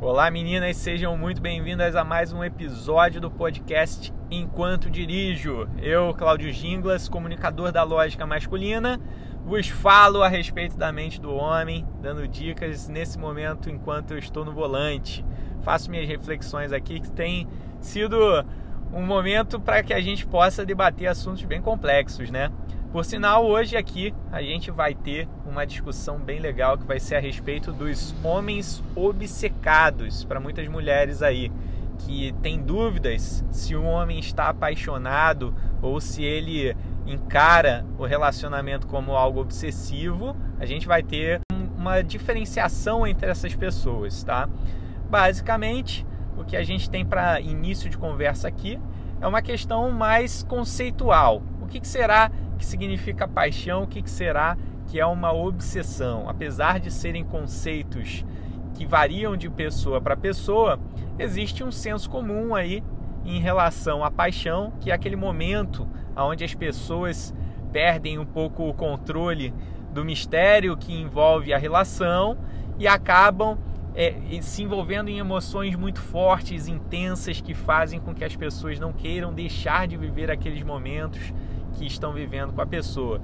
Olá meninas, sejam muito bem-vindas a mais um episódio do podcast Enquanto Dirijo. Eu, Cláudio Ginglas, comunicador da Lógica Masculina, vos falo a respeito da mente do homem, dando dicas nesse momento enquanto eu estou no volante. Faço minhas reflexões aqui que tem sido um momento para que a gente possa debater assuntos bem complexos, né? Por sinal, hoje aqui a gente vai ter uma discussão bem legal que vai ser a respeito dos homens obcecados para muitas mulheres aí que tem dúvidas se o homem está apaixonado ou se ele encara o relacionamento como algo obsessivo. A gente vai ter uma diferenciação entre essas pessoas, tá? Basicamente, o que a gente tem para início de conversa aqui é uma questão mais conceitual. O que será que significa paixão, o que, será que é uma obsessão. Apesar de serem conceitos que variam de pessoa para pessoa, existe um senso comum aí em relação à paixão, que é aquele momento onde as pessoas perdem um pouco o controle do mistério que envolve a relação e acabam é, se envolvendo em emoções muito fortes, intensas, que fazem com que as pessoas não queiram deixar de viver aqueles momentos que estão vivendo com a pessoa.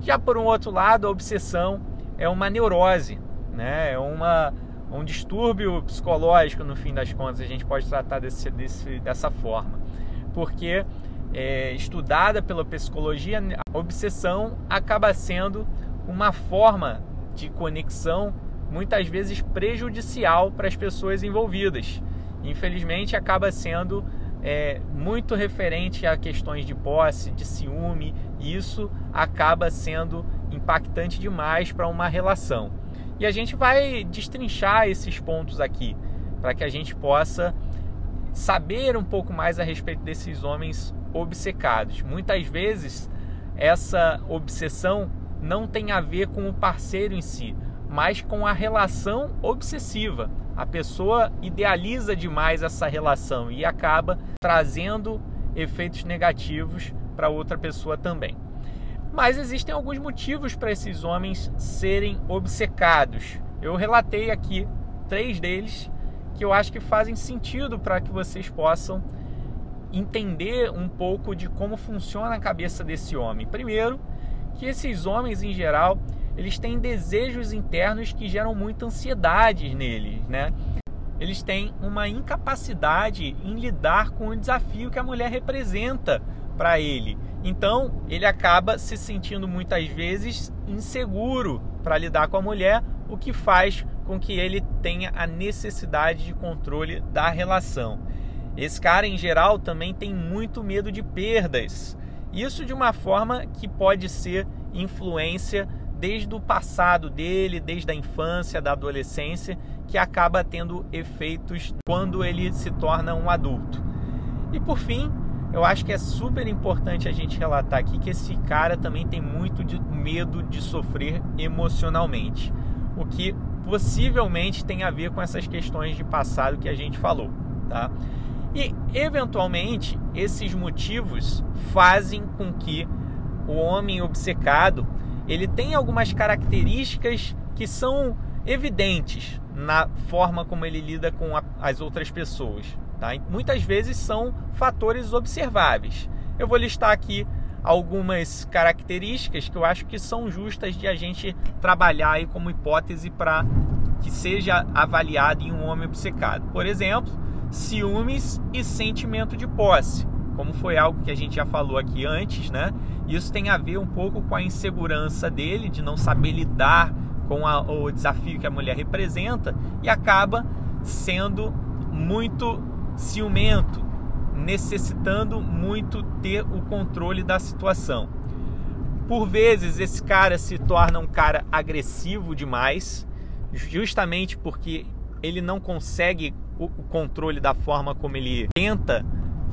Já por um outro lado, a obsessão é uma neurose, né? é uma, um distúrbio psicológico, no fim das contas, a gente pode tratar desse, desse, dessa forma. Porque, é, estudada pela psicologia, a obsessão acaba sendo uma forma de conexão muitas vezes prejudicial para as pessoas envolvidas. Infelizmente, acaba sendo é, muito referente a questões de posse, de ciúme, e isso acaba sendo impactante demais para uma relação. E a gente vai destrinchar esses pontos aqui, para que a gente possa saber um pouco mais a respeito desses homens obcecados. Muitas vezes, essa obsessão não tem a ver com o parceiro em si, mas com a relação obsessiva. A pessoa idealiza demais essa relação e acaba trazendo efeitos negativos para outra pessoa também. Mas existem alguns motivos para esses homens serem obcecados. Eu relatei aqui três deles que eu acho que fazem sentido para que vocês possam entender um pouco de como funciona a cabeça desse homem. Primeiro, que esses homens em geral, eles têm desejos internos que geram muita ansiedade neles, né? Eles têm uma incapacidade em lidar com o desafio que a mulher representa para ele. Então, ele acaba se sentindo muitas vezes inseguro para lidar com a mulher, o que faz com que ele tenha a necessidade de controle da relação. Esse cara, em geral, também tem muito medo de perdas. Isso de uma forma que pode ser influência desde o passado dele, desde a infância, da adolescência, que acaba tendo efeitos quando ele se torna um adulto. E por fim, eu acho que é super importante a gente relatar aqui que esse cara também tem muito de medo de sofrer emocionalmente, o que possivelmente tem a ver com essas questões de passado que a gente falou, tá? E eventualmente esses motivos fazem com que o homem obcecado ele tem algumas características que são evidentes na forma como ele lida com a, as outras pessoas. Tá? Muitas vezes são fatores observáveis. Eu vou listar aqui algumas características que eu acho que são justas de a gente trabalhar aí como hipótese para que seja avaliado em um homem obcecado. Por exemplo, ciúmes e sentimento de posse como foi algo que a gente já falou aqui antes, né? Isso tem a ver um pouco com a insegurança dele de não saber lidar com a, o desafio que a mulher representa e acaba sendo muito ciumento, necessitando muito ter o controle da situação. Por vezes esse cara se torna um cara agressivo demais, justamente porque ele não consegue o controle da forma como ele tenta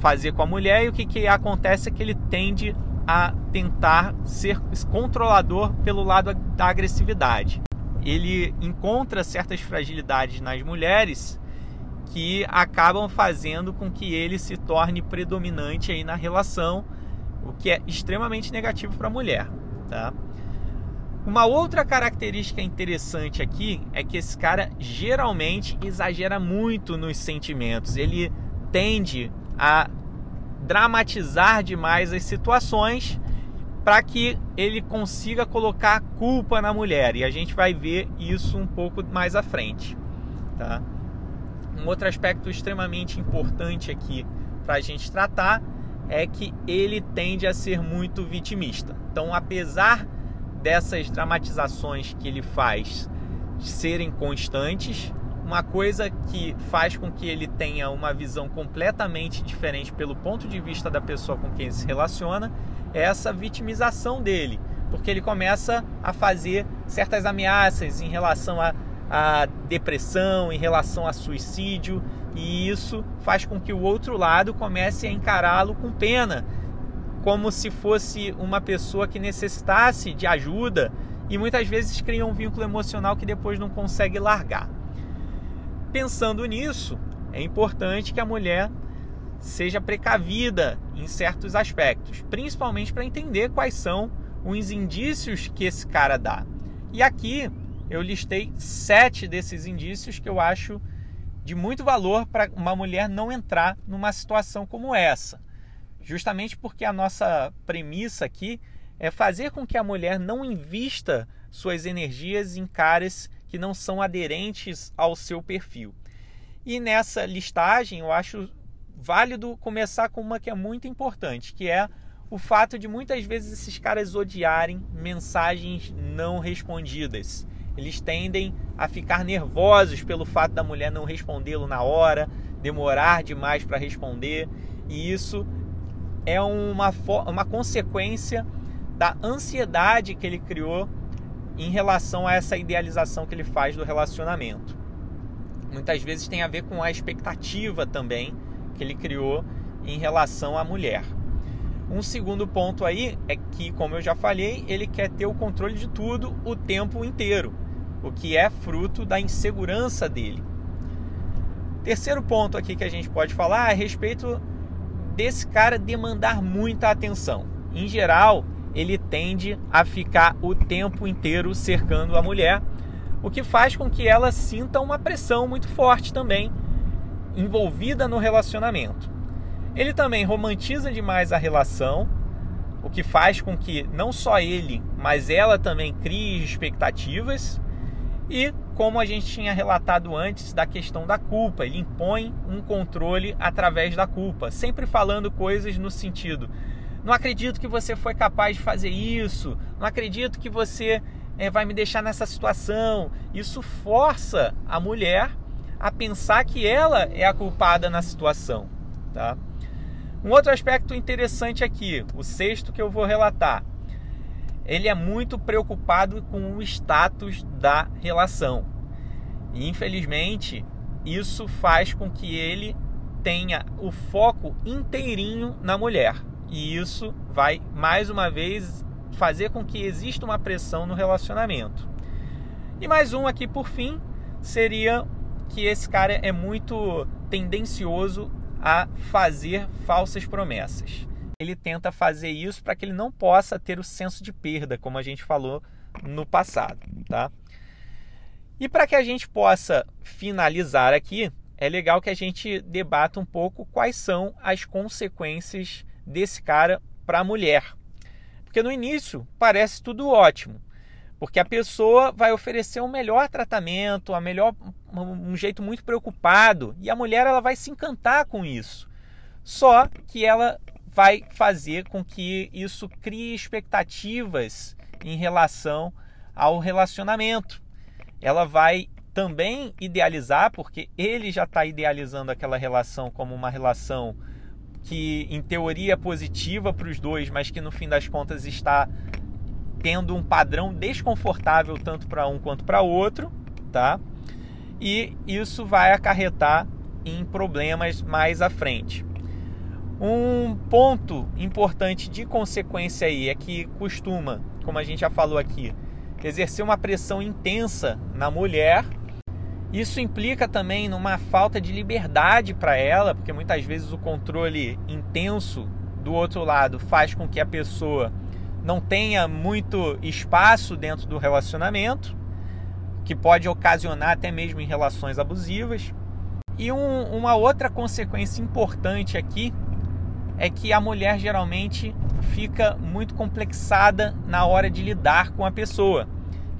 fazer com a mulher e o que, que acontece é que ele tende a tentar ser controlador pelo lado da agressividade. Ele encontra certas fragilidades nas mulheres que acabam fazendo com que ele se torne predominante aí na relação, o que é extremamente negativo para a mulher, tá? Uma outra característica interessante aqui é que esse cara geralmente exagera muito nos sentimentos. Ele tende a dramatizar demais as situações para que ele consiga colocar culpa na mulher. E a gente vai ver isso um pouco mais à frente. Tá? Um outro aspecto extremamente importante aqui para a gente tratar é que ele tende a ser muito vitimista. Então, apesar dessas dramatizações que ele faz serem constantes, uma coisa que faz com que ele tenha uma visão completamente diferente pelo ponto de vista da pessoa com quem ele se relaciona é essa vitimização dele, porque ele começa a fazer certas ameaças em relação a, a depressão, em relação a suicídio, e isso faz com que o outro lado comece a encará-lo com pena como se fosse uma pessoa que necessitasse de ajuda e muitas vezes cria um vínculo emocional que depois não consegue largar. Pensando nisso, é importante que a mulher seja precavida em certos aspectos, principalmente para entender quais são os indícios que esse cara dá. E aqui eu listei sete desses indícios que eu acho de muito valor para uma mulher não entrar numa situação como essa justamente porque a nossa premissa aqui é fazer com que a mulher não invista suas energias em caras que não são aderentes ao seu perfil. E nessa listagem eu acho válido começar com uma que é muito importante, que é o fato de muitas vezes esses caras odiarem mensagens não respondidas. Eles tendem a ficar nervosos pelo fato da mulher não respondê-lo na hora, demorar demais para responder, e isso é uma, uma consequência da ansiedade que ele criou em relação a essa idealização que ele faz do relacionamento. Muitas vezes tem a ver com a expectativa também que ele criou em relação à mulher. Um segundo ponto aí é que, como eu já falei, ele quer ter o controle de tudo o tempo inteiro, o que é fruto da insegurança dele. Terceiro ponto aqui que a gente pode falar é a respeito desse cara demandar muita atenção. Em geral, ele tende a ficar o tempo inteiro cercando a mulher, o que faz com que ela sinta uma pressão muito forte também envolvida no relacionamento. Ele também romantiza demais a relação, o que faz com que não só ele, mas ela também crie expectativas e como a gente tinha relatado antes da questão da culpa, ele impõe um controle através da culpa, sempre falando coisas no sentido: não acredito que você foi capaz de fazer isso, não acredito que você é, vai me deixar nessa situação. Isso força a mulher a pensar que ela é a culpada na situação, tá? Um outro aspecto interessante aqui, o sexto que eu vou relatar, ele é muito preocupado com o status da relação. E infelizmente, isso faz com que ele tenha o foco inteirinho na mulher. E isso vai mais uma vez fazer com que exista uma pressão no relacionamento. E mais um aqui por fim seria que esse cara é muito tendencioso a fazer falsas promessas ele tenta fazer isso para que ele não possa ter o senso de perda, como a gente falou no passado, tá? E para que a gente possa finalizar aqui, é legal que a gente debata um pouco quais são as consequências desse cara para a mulher. Porque no início parece tudo ótimo, porque a pessoa vai oferecer um melhor tratamento, a melhor um jeito muito preocupado, e a mulher ela vai se encantar com isso. Só que ela vai fazer com que isso crie expectativas em relação ao relacionamento. Ela vai também idealizar, porque ele já está idealizando aquela relação como uma relação que, em teoria, é positiva para os dois, mas que no fim das contas está tendo um padrão desconfortável tanto para um quanto para outro, tá? E isso vai acarretar em problemas mais à frente. Um ponto importante de consequência aí é que costuma, como a gente já falou aqui, exercer uma pressão intensa na mulher. Isso implica também numa falta de liberdade para ela, porque muitas vezes o controle intenso do outro lado faz com que a pessoa não tenha muito espaço dentro do relacionamento, que pode ocasionar até mesmo em relações abusivas. E um, uma outra consequência importante aqui é que a mulher geralmente fica muito complexada na hora de lidar com a pessoa.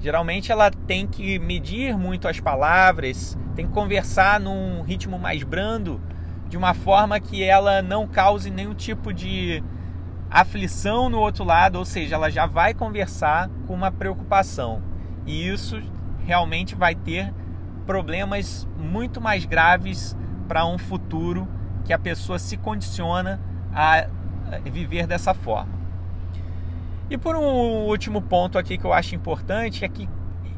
Geralmente ela tem que medir muito as palavras, tem que conversar num ritmo mais brando, de uma forma que ela não cause nenhum tipo de aflição no outro lado, ou seja, ela já vai conversar com uma preocupação. E isso realmente vai ter problemas muito mais graves para um futuro que a pessoa se condiciona a viver dessa forma. E por um último ponto aqui que eu acho importante é que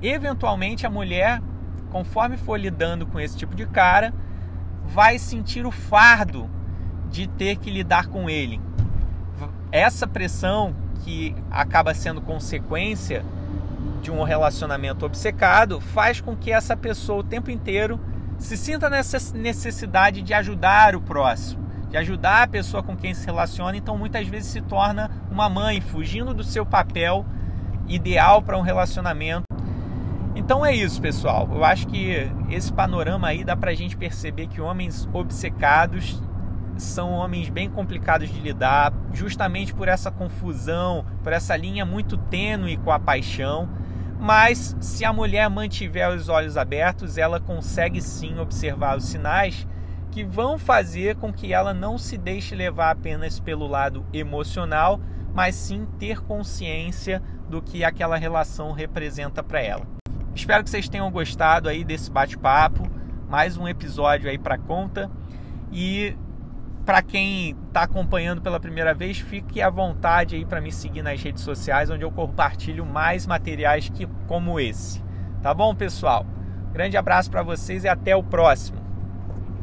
eventualmente a mulher, conforme for lidando com esse tipo de cara, vai sentir o fardo de ter que lidar com ele. Essa pressão que acaba sendo consequência de um relacionamento obcecado faz com que essa pessoa o tempo inteiro se sinta nessa necessidade de ajudar o próximo, de ajudar a pessoa com quem se relaciona, então muitas vezes se torna uma mãe fugindo do seu papel ideal para um relacionamento. Então é isso, pessoal. Eu acho que esse panorama aí dá para a gente perceber que homens obcecados são homens bem complicados de lidar, justamente por essa confusão, por essa linha muito tênue com a paixão. Mas se a mulher mantiver os olhos abertos, ela consegue sim observar os sinais que vão fazer com que ela não se deixe levar apenas pelo lado emocional, mas sim ter consciência do que aquela relação representa para ela. Espero que vocês tenham gostado aí desse bate-papo, mais um episódio aí para conta e para quem está acompanhando pela primeira vez, fique à vontade aí para me seguir nas redes sociais, onde eu compartilho mais materiais que, como esse. Tá bom, pessoal? Grande abraço para vocês e até o próximo.